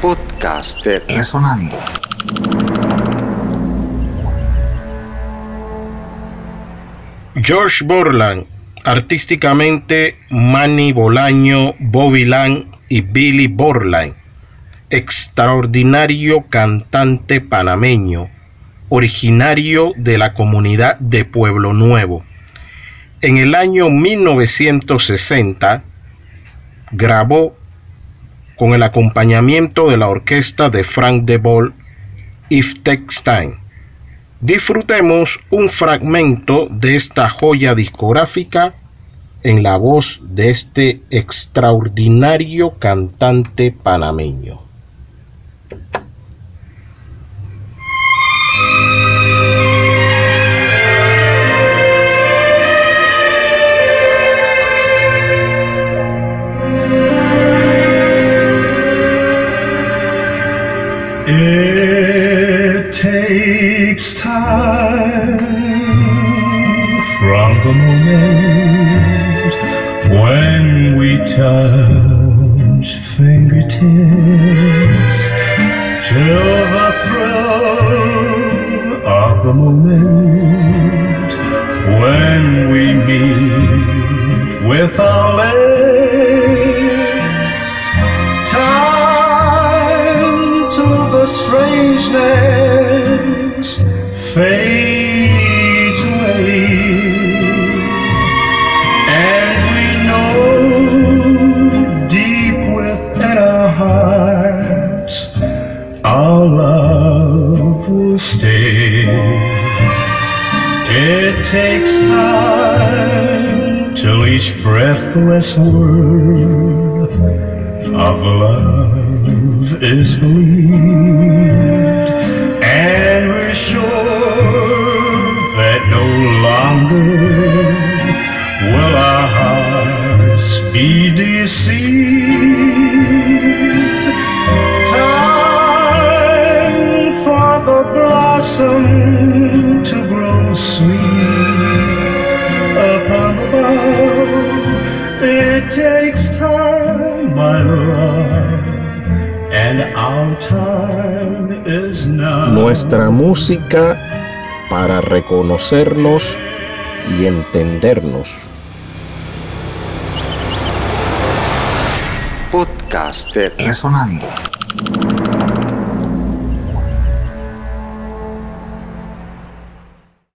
Podcast de Resonando. George Borland, artísticamente Manny Bolaño, Bobby Lang y Billy Borland, extraordinario cantante panameño, originario de la comunidad de Pueblo Nuevo. En el año 1960 grabó con el acompañamiento de la orquesta de Frank de Boll, If Takes. Disfrutemos un fragmento de esta joya discográfica en la voz de este extraordinario cantante panameño. It takes time from the moment when we touch fingertips till the strangeness fades away. And we know deep within our hearts our love will stay. It takes time till each breathless word of love is believed, Time for the blossom to grow sweet upon the bough. It takes time, my love, and our time is now. Nuestra música para reconocernos y entendernos. Podcast Resonando.